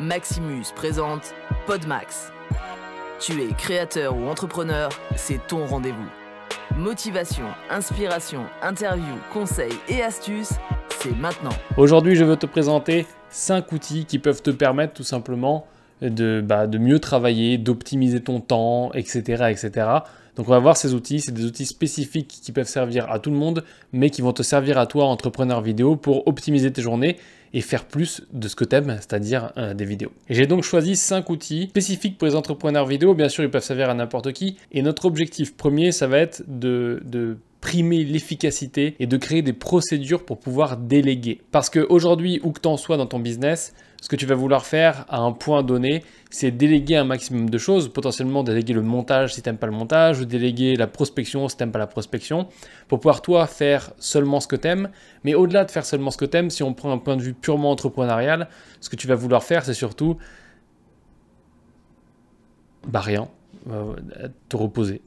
Maximus présente Podmax. Tu es créateur ou entrepreneur, c'est ton rendez-vous. Motivation, inspiration, interview, conseils et astuces, c'est maintenant. Aujourd'hui, je veux te présenter 5 outils qui peuvent te permettre tout simplement de, bah, de mieux travailler, d'optimiser ton temps, etc., etc. Donc on va voir ces outils, c'est des outils spécifiques qui peuvent servir à tout le monde, mais qui vont te servir à toi, entrepreneur vidéo, pour optimiser tes journées et faire plus de ce que tu aimes, c'est-à-dire euh, des vidéos. J'ai donc choisi 5 outils spécifiques pour les entrepreneurs vidéo, bien sûr ils peuvent servir à n'importe qui, et notre objectif premier, ça va être de primer l'efficacité et de créer des procédures pour pouvoir déléguer. Parce qu'aujourd'hui, où que tu en sois dans ton business, ce que tu vas vouloir faire à un point donné, c'est déléguer un maximum de choses, potentiellement déléguer le montage si tu n'aimes pas le montage, ou déléguer la prospection si tu n'aimes pas la prospection, pour pouvoir toi faire seulement ce que tu aimes. Mais au-delà de faire seulement ce que tu aimes, si on prend un point de vue purement entrepreneurial, ce que tu vas vouloir faire, c'est surtout bah rien, euh, te reposer,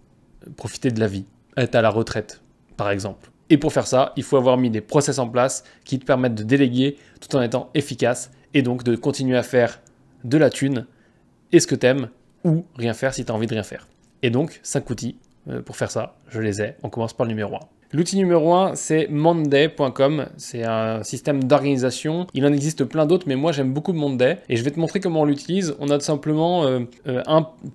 profiter de la vie, être à la retraite, par exemple. Et pour faire ça, il faut avoir mis des process en place qui te permettent de déléguer tout en étant efficace et donc de continuer à faire de la thune et ce que t'aimes ou rien faire si tu as envie de rien faire. Et donc, 5 outils euh, pour faire ça, je les ai. On commence par le numéro 1. L'outil numéro 1, c'est monday.com. C'est un système d'organisation. Il en existe plein d'autres, mais moi j'aime beaucoup Monday. Et je vais te montrer comment on l'utilise. On a tout simplement euh, euh,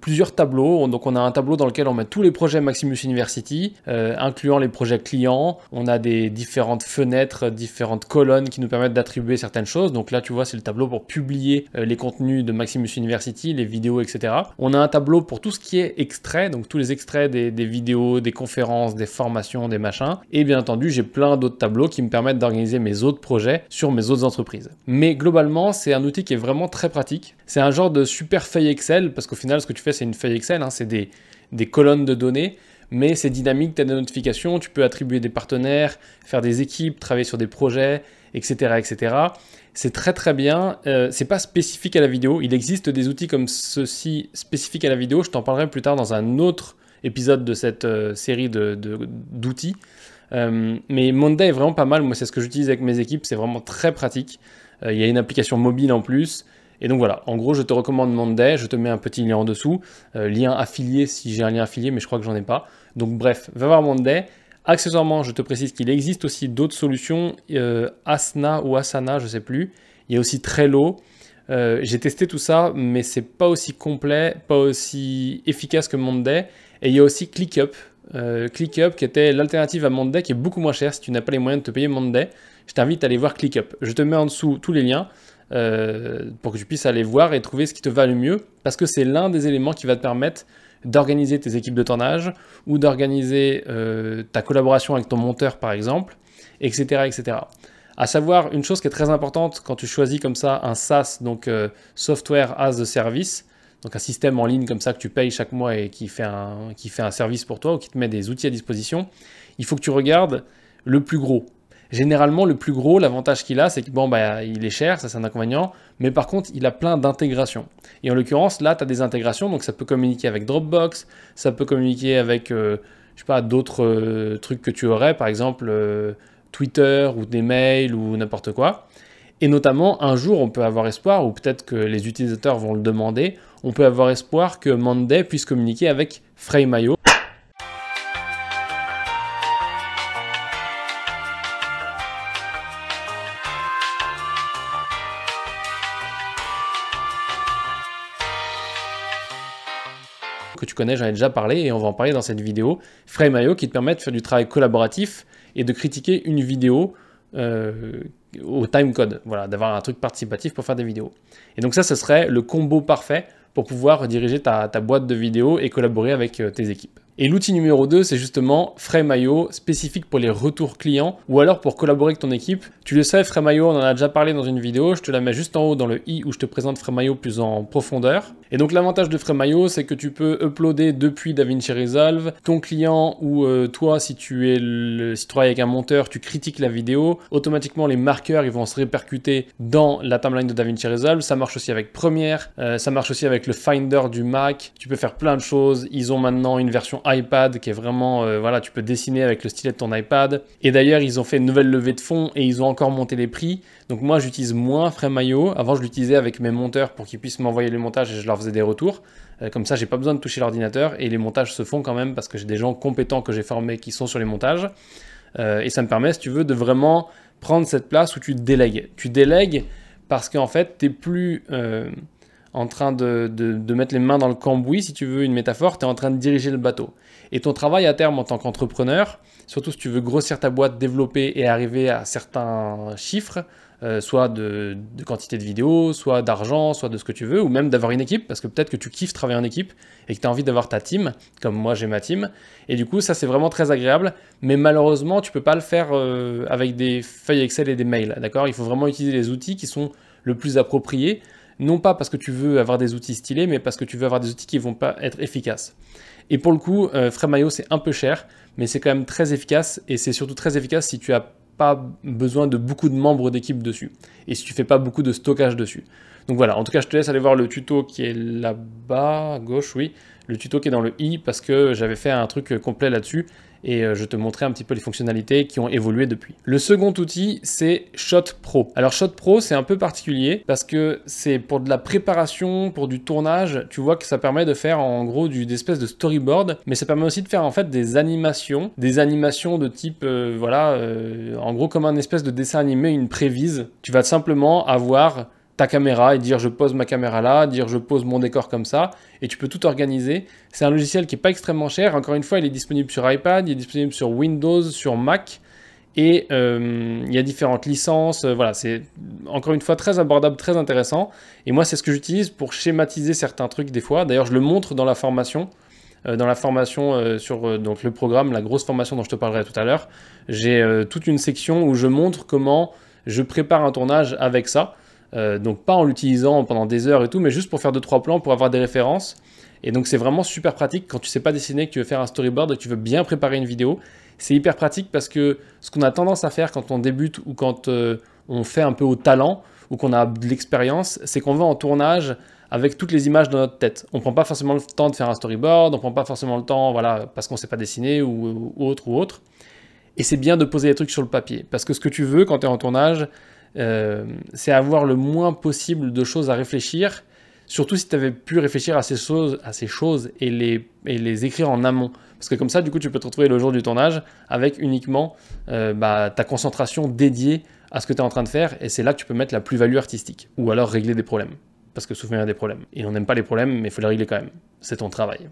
plusieurs tableaux. Donc on a un tableau dans lequel on met tous les projets Maximus University, euh, incluant les projets clients. On a des différentes fenêtres, différentes colonnes qui nous permettent d'attribuer certaines choses. Donc là, tu vois, c'est le tableau pour publier les contenus de Maximus University, les vidéos, etc. On a un tableau pour tout ce qui est extrait, donc tous les extraits des vidéos, des conférences, des formations, des machins. Et bien entendu, j'ai plein d'autres tableaux qui me permettent d'organiser mes autres projets sur mes autres entreprises. Mais globalement, c'est un outil qui est vraiment très pratique. C'est un genre de super feuille Excel, parce qu'au final, ce que tu fais, c'est une feuille Excel, hein. c'est des, des colonnes de données mais c'est dynamique, tu as des notifications, tu peux attribuer des partenaires, faire des équipes, travailler sur des projets, etc. etc. C'est très très bien. Euh, c'est pas spécifique à la vidéo. Il existe des outils comme ceci spécifiques à la vidéo. Je t'en parlerai plus tard dans un autre épisode de cette euh, série d'outils. De, euh, mais Monday est vraiment pas mal. Moi, c'est ce que j'utilise avec mes équipes. C'est vraiment très pratique. Euh, il y a une application mobile en plus. Et donc voilà, en gros, je te recommande Monday. Je te mets un petit lien en dessous. lien affilié si j'ai un lien affilié, mais je crois que j'en ai pas. Donc bref, va voir Monday. Accessoirement, je te précise qu'il existe aussi d'autres solutions. Asana ou Asana, je sais plus. Il y a aussi Trello. J'ai testé tout ça, mais c'est pas aussi complet, pas aussi efficace que Monday. Et il y a aussi ClickUp. Euh, ClickUp qui était l'alternative à Monday qui est beaucoup moins cher si tu n'as pas les moyens de te payer Monday. Je t'invite à aller voir ClickUp. Je te mets en dessous tous les liens euh, pour que tu puisses aller voir et trouver ce qui te va le mieux parce que c'est l'un des éléments qui va te permettre d'organiser tes équipes de tournage ou d'organiser euh, ta collaboration avec ton monteur par exemple, etc. etc. À savoir, une chose qui est très importante quand tu choisis comme ça un SaaS, donc Software as a Service, donc un système en ligne comme ça que tu payes chaque mois et qui fait, un, service pour toi ou qui te met des outils à disposition, il faut que tu regardes le plus gros. Généralement, le plus gros, l'avantage qu'il a, c'est que bon, bah, il est cher, ça c'est un inconvénient, mais par contre, il a plein d'intégrations. Et en l'occurrence, là, tu as des intégrations, donc ça peut communiquer avec Dropbox, ça peut communiquer avec, euh, je sais pas, d'autres euh, trucs que tu aurais, par exemple euh, Twitter ou des mails ou n'importe quoi. Et notamment, un jour, on peut avoir espoir, ou peut-être que les utilisateurs vont le demander, on peut avoir espoir que Monday puisse communiquer avec Frame.io. que tu connais, j'en ai déjà parlé et on va en parler dans cette vidéo. Frame.io qui te permet de faire du travail collaboratif et de critiquer une vidéo euh, au timecode, voilà, d'avoir un truc participatif pour faire des vidéos. Et donc ça, ce serait le combo parfait pour pouvoir diriger ta, boîte de vidéos et collaborer avec euh, tes équipes. Et l'outil numéro 2, c'est justement Frame.io, spécifique pour les retours clients ou alors pour collaborer avec ton équipe. Tu le sais, Frame.io, on en a déjà parlé dans une vidéo, je te la mets juste en haut dans le i où je te présente Frame.io plus en profondeur. Et donc l'avantage de Frame.io, c'est que tu peux uploader depuis DaVinci Resolve ton client ou euh, toi, si tu es si tu travailles avec un monteur, tu critiques la vidéo, automatiquement les marqueurs ils vont se répercuter dans la timeline de DaVinci Resolve. Ça marche aussi avec Premiere, euh, ça marche aussi avec le Finder du Mac. Tu peux faire plein de choses. Ils ont maintenant une version iPad qui est vraiment, euh, voilà, tu peux dessiner avec le stylet de ton iPad. Et d'ailleurs, ils ont fait une nouvelle levée de fonds et ils ont encore monté les prix. Donc moi, j'utilise moins Frame.io. Avant, je l'utilisais avec mes monteurs pour qu'ils puissent m'envoyer les montages et je leur faisais des retours. Euh, comme ça, j'ai pas besoin de toucher l'ordinateur et les montages se font quand même parce que j'ai des gens compétents que j'ai formés qui sont sur les montages. Euh, et ça me permet, si tu veux, de vraiment prendre cette place où tu délègues. Tu délègues parce qu'en fait, tu n'es plus en train de, mettre les mains dans le cambouis, si tu veux une métaphore, tu es en train de diriger le bateau. Et ton travail à terme en tant qu'entrepreneur, surtout si tu veux grossir ta boîte, développer et arriver à certains chiffres, euh, soit de, quantité de vidéos, soit d'argent, soit de ce que tu veux, ou même d'avoir une équipe, parce que peut-être que tu kiffes travailler en équipe et que tu as envie d'avoir ta team, comme moi j'ai ma team. Et du coup, ça c'est vraiment très agréable, mais malheureusement, tu peux pas le faire euh, avec des feuilles Excel et des mails, d'accord? Il faut vraiment utiliser les outils qui sont le plus appropriés non pas parce que tu veux avoir des outils stylés, mais parce que tu veux avoir des outils qui vont pas être efficaces. Et pour le coup, euh, c'est un peu cher, mais c'est quand même très efficace et c'est surtout très efficace si tu as pas besoin de beaucoup de membres d'équipe dessus et si tu fais pas beaucoup de stockage dessus. Donc voilà, en tout cas, je te laisse aller voir le tuto qui est là-bas, à gauche, oui, le tuto qui est dans le i parce que j'avais fait un truc complet là-dessus et euh, je te montrer un petit peu les fonctionnalités qui ont évolué depuis. Le second outil, c'est Shot Pro. Alors Shot Pro, c'est un peu particulier parce que c'est pour de la préparation, pour du tournage. Tu vois que ça permet de faire en gros du, espèces de storyboard, mais ça permet aussi de faire en fait des animations, des animations de type, euh, voilà, euh, en gros comme un espèce de dessin animé, une prévise. Tu vas simplement avoir ta caméra et dire je pose ma caméra là, dire je pose mon décor comme ça, et tu peux tout organiser. C'est un logiciel qui n'est pas extrêmement cher. Encore une fois, il est disponible sur iPad, il est disponible sur Windows, sur Mac, et euh, il y a différentes licences. Euh, voilà, c'est encore une fois très abordable, très intéressant. Et moi, c'est ce que j'utilise pour schématiser certains trucs des fois. D'ailleurs, je le montre dans la formation. Euh, dans la formation sur le programme, la grosse formation dont je te parlerai tout à l'heure, j'ai toute une section où je montre comment je prépare un tournage avec ça. Euh, donc pas en l'utilisant pendant des heures et tout, mais juste pour faire deux trois plans, pour avoir des références. Et donc c'est vraiment super pratique quand tu sais pas dessiner, que tu veux faire un storyboard et que tu veux bien préparer une vidéo. C'est hyper pratique parce que ce qu'on a tendance à faire quand on débute ou quand euh, on fait un peu au talent ou qu'on a de l'expérience, c'est qu'on va en tournage avec toutes les images dans notre tête. On prend pas forcément le temps de faire un storyboard, on prend pas forcément le temps, voilà, parce qu'on sait pas dessiner ou, ou autre ou autre. Et c'est bien de poser les trucs sur le papier parce que ce que tu veux quand tu es en tournage, euh, c'est avoir le moins possible de choses à réfléchir, surtout si tu avais pu réfléchir à ces choses, à ces choses et, les, et les écrire en amont. Parce que comme ça, du coup, tu peux te retrouver le jour du tournage avec uniquement euh, bah, ta concentration dédiée à ce que tu es en train de faire, et c'est là que tu peux mettre la plus-value artistique, ou alors régler des problèmes. Parce que souvent il y a des problèmes. Et on n'aime pas les problèmes, mais il faut les régler quand même. C'est ton travail.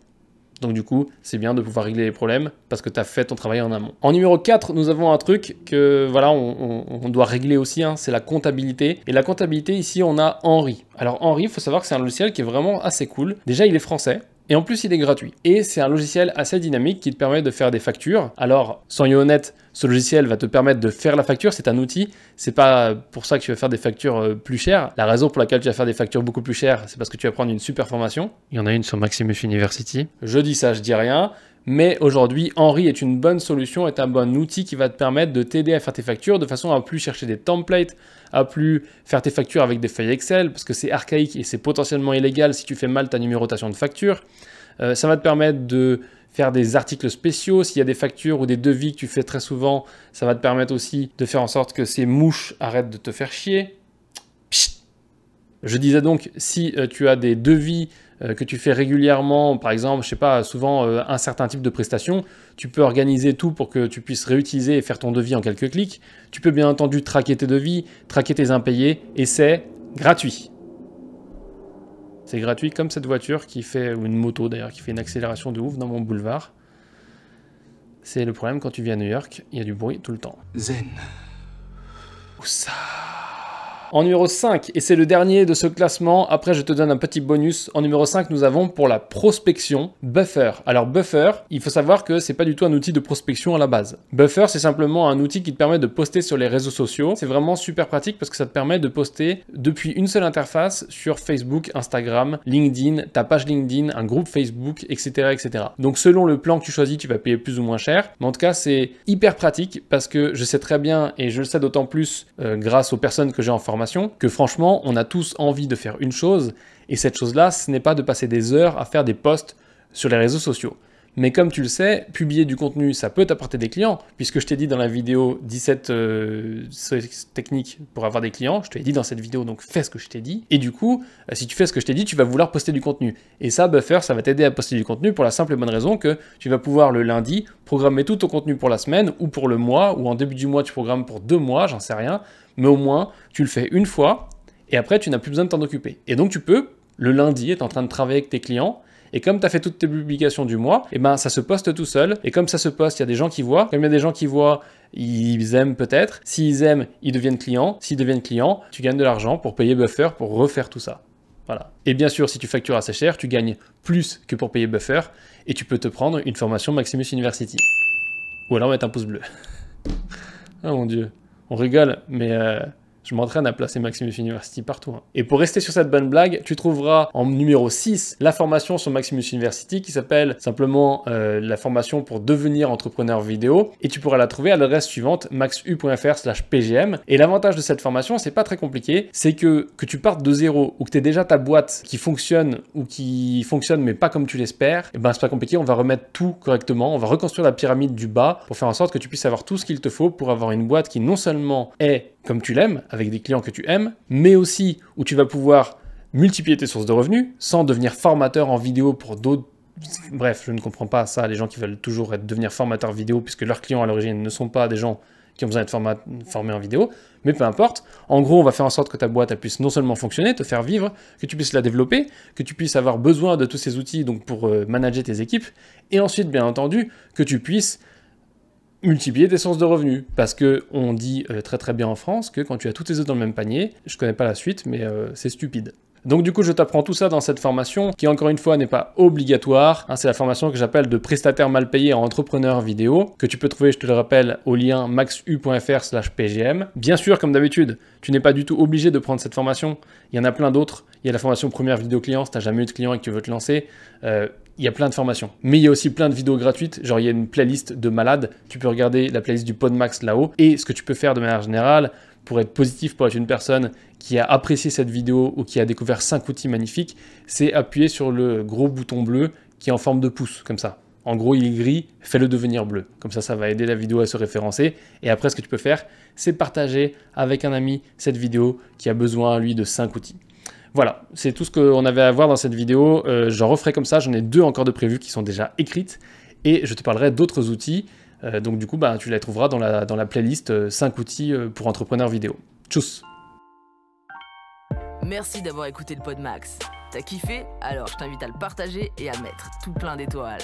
Donc du coup, c'est bien de pouvoir régler les problèmes parce que tu as fait ton travail en amont. En numéro 4, nous avons un truc que voilà, on, doit régler aussi, hein, c'est la comptabilité. Et la comptabilité, ici, on a Henri. Alors Henri, il faut savoir que c'est un logiciel qui est vraiment assez cool. Déjà, il est français. Et en plus, il est gratuit. Et c'est un logiciel assez dynamique qui te permet de faire des factures. Alors, soyons honnêtes, ce logiciel va te permettre de faire la facture. C'est un outil. C'est pas pour ça que tu vas faire des factures euh, plus chères. La raison pour laquelle tu vas faire des factures beaucoup plus chères, c'est parce que tu vas prendre une super formation. Il y en a une sur Maximus University. Je dis ça, je dis rien. Mais aujourd'hui, Henri est une bonne solution, est un bon outil qui va te permettre de t'aider à faire tes factures de façon à plus chercher des templates, à plus faire tes factures avec des feuilles Excel, parce que c'est archaïque et c'est potentiellement illégal si tu fais mal ta numérotation de facture. Euh, ça va te permettre de faire des articles spéciaux. S'il y a des factures ou des devis que tu fais très souvent, ça va te permettre aussi de faire en sorte que ces mouches arrêtent de te faire chier. Je disais donc, si euh, tu as des devis que tu fais régulièrement, par exemple, je sais pas, souvent euh, un certain type de prestation, tu peux organiser tout pour que tu puisses réutiliser et faire ton devis en quelques clics. Tu peux bien entendu traquer tes devis, traquer tes impayés, et c'est gratuit. C'est gratuit comme cette voiture qui fait, ou une moto d'ailleurs, qui fait une accélération de ouf dans mon boulevard. C'est le problème quand tu viens à New York, il y a du bruit tout le temps. Zen. Où ça? En numéro 5, et c'est le dernier de ce classement, après je te donne un petit bonus. En numéro 5, nous avons pour la prospection Buffer. Alors Buffer, il faut savoir que c'est pas du tout un outil de prospection à la base. Buffer, c'est simplement un outil qui te permet de poster sur les réseaux sociaux. C'est vraiment super pratique parce que ça te permet de poster depuis une seule interface sur Facebook, Instagram, LinkedIn, ta page LinkedIn, un groupe Facebook, etc. etc. Donc selon le plan que tu choisis, tu vas payer plus ou moins cher. En tout cas, c'est hyper pratique parce que je sais très bien, et je le sais d'autant plus euh, grâce aux personnes que j'ai en formation, que franchement, on a tous envie de faire une chose, et cette chose-là, ce n'est pas de passer des heures à faire des posts sur les réseaux sociaux. Mais comme tu le sais, publier du contenu, ça peut t'apporter des clients, puisque je t'ai dit dans la vidéo 17 euh, techniques pour avoir des clients, je te l'ai dit dans cette vidéo, donc fais ce que je t'ai dit. Et du coup, euh, si tu fais ce que je t'ai dit, tu vas vouloir poster du contenu. Et ça, Buffer, ça va t'aider à poster du contenu pour la simple et bonne raison que tu vas pouvoir le lundi programmer tout ton contenu pour la semaine ou pour le mois, ou en début du mois, tu programmes pour deux mois, j'en sais rien. Mais au moins, tu le fais une fois, et après, tu n'as plus besoin de t'en occuper. Et donc, tu peux, le lundi, être en train de travailler avec tes clients, et comme tu as fait toutes tes publications du mois, et eh ben ça se poste tout seul. Et comme ça se poste, il y a des gens qui voient. Comme il y a des gens qui voient, ils aiment peut-être. S'ils aiment, ils deviennent clients. S'ils deviennent clients, tu gagnes de l'argent pour payer Buffer pour refaire tout ça. Voilà. Et bien sûr, si tu factures assez cher, tu gagnes plus que pour payer Buffer et tu peux te prendre une formation Maximus University. Ou alors mettre un pouce bleu. oh mon dieu. On rigole, mais euh, je m'entraîne à placer Maximus University partout. Hein. Et pour rester sur cette bonne blague, tu trouveras en numéro 6 la formation sur Maximus University qui s'appelle simplement euh, la formation pour devenir entrepreneur vidéo. Et tu pourras la trouver à l'adresse suivante maxu.fr slash pgm. Et l'avantage de cette formation, c'est pas très compliqué, c'est que que tu partes de zéro ou que tu aies déjà ta boîte qui fonctionne ou qui fonctionne mais pas comme tu l'espères, et eh ben c'est pas compliqué, on va remettre tout correctement, on va reconstruire la pyramide du bas pour faire en sorte que tu puisses avoir tout ce qu'il te faut pour avoir une boîte qui non seulement est comme tu l'aimes, avec des clients que tu aimes, mais aussi où tu vas pouvoir multiplier tes sources de revenus sans devenir formateur en vidéo pour d'autres. Bref, je ne comprends pas ça, les gens qui veulent toujours être, devenir formateur vidéo puisque leurs clients à l'origine ne sont pas des gens qui ont besoin d'être formés en vidéo, mais peu importe. En gros, on va faire en sorte que ta boîte puisse non seulement fonctionner, te faire vivre, que tu puisses la développer, que tu puisses avoir besoin de tous ces outils donc pour euh, manager tes équipes, et ensuite, bien entendu, que tu puisses multiplier tes sources de revenus. Parce que on dit euh, très très bien en France que quand tu as toutes tes œufs dans le même panier, je connais pas la suite, mais euh, c'est stupide. Donc du coup, je t'apprends tout ça dans cette formation qui, encore une fois, n'est pas obligatoire. Hein, c'est la formation que j'appelle de prestataire mal payé en entrepreneur vidéo, que tu peux trouver, je te le rappelle, au lien maxu.fr slash pgm. Bien sûr, comme d'habitude, tu n'es pas du tout obligé de prendre cette formation. Il y en a plein d'autres. Il y a la formation première vidéo client, si tu n'as jamais eu de client et que tu veux te lancer. Euh, il y a plein de formations. Mais il y a aussi plein de vidéos gratuites. Genre, il y a une playlist de malades. Tu peux regarder la playlist du Podmax là-haut. Et ce que tu peux faire de manière générale pour être positif, pour être une personne qui a apprécié cette vidéo ou qui a découvert 5 outils magnifiques, c'est appuyer sur le gros bouton bleu qui est en forme de pouce, comme ça. En gros, il est gris, fais-le devenir bleu. Comme ça, ça va aider la vidéo à se référencer. Et après, ce que tu peux faire, c'est partager avec un ami cette vidéo qui a besoin, lui, de 5 outils. Voilà, c'est tout ce qu'on avait à voir dans cette vidéo. Euh, j'en referai comme ça, j'en ai deux encore de prévues qui sont déjà écrites. Et je te parlerai d'autres outils. Euh, donc du coup, bah, tu les trouveras dans la, playlist 5 euh, outils pour entrepreneurs vidéo. Tchuss Merci d'avoir écouté le Pod Max. T'as kiffé? Alors je t'invite à le partager et à mettre tout plein d'étoiles.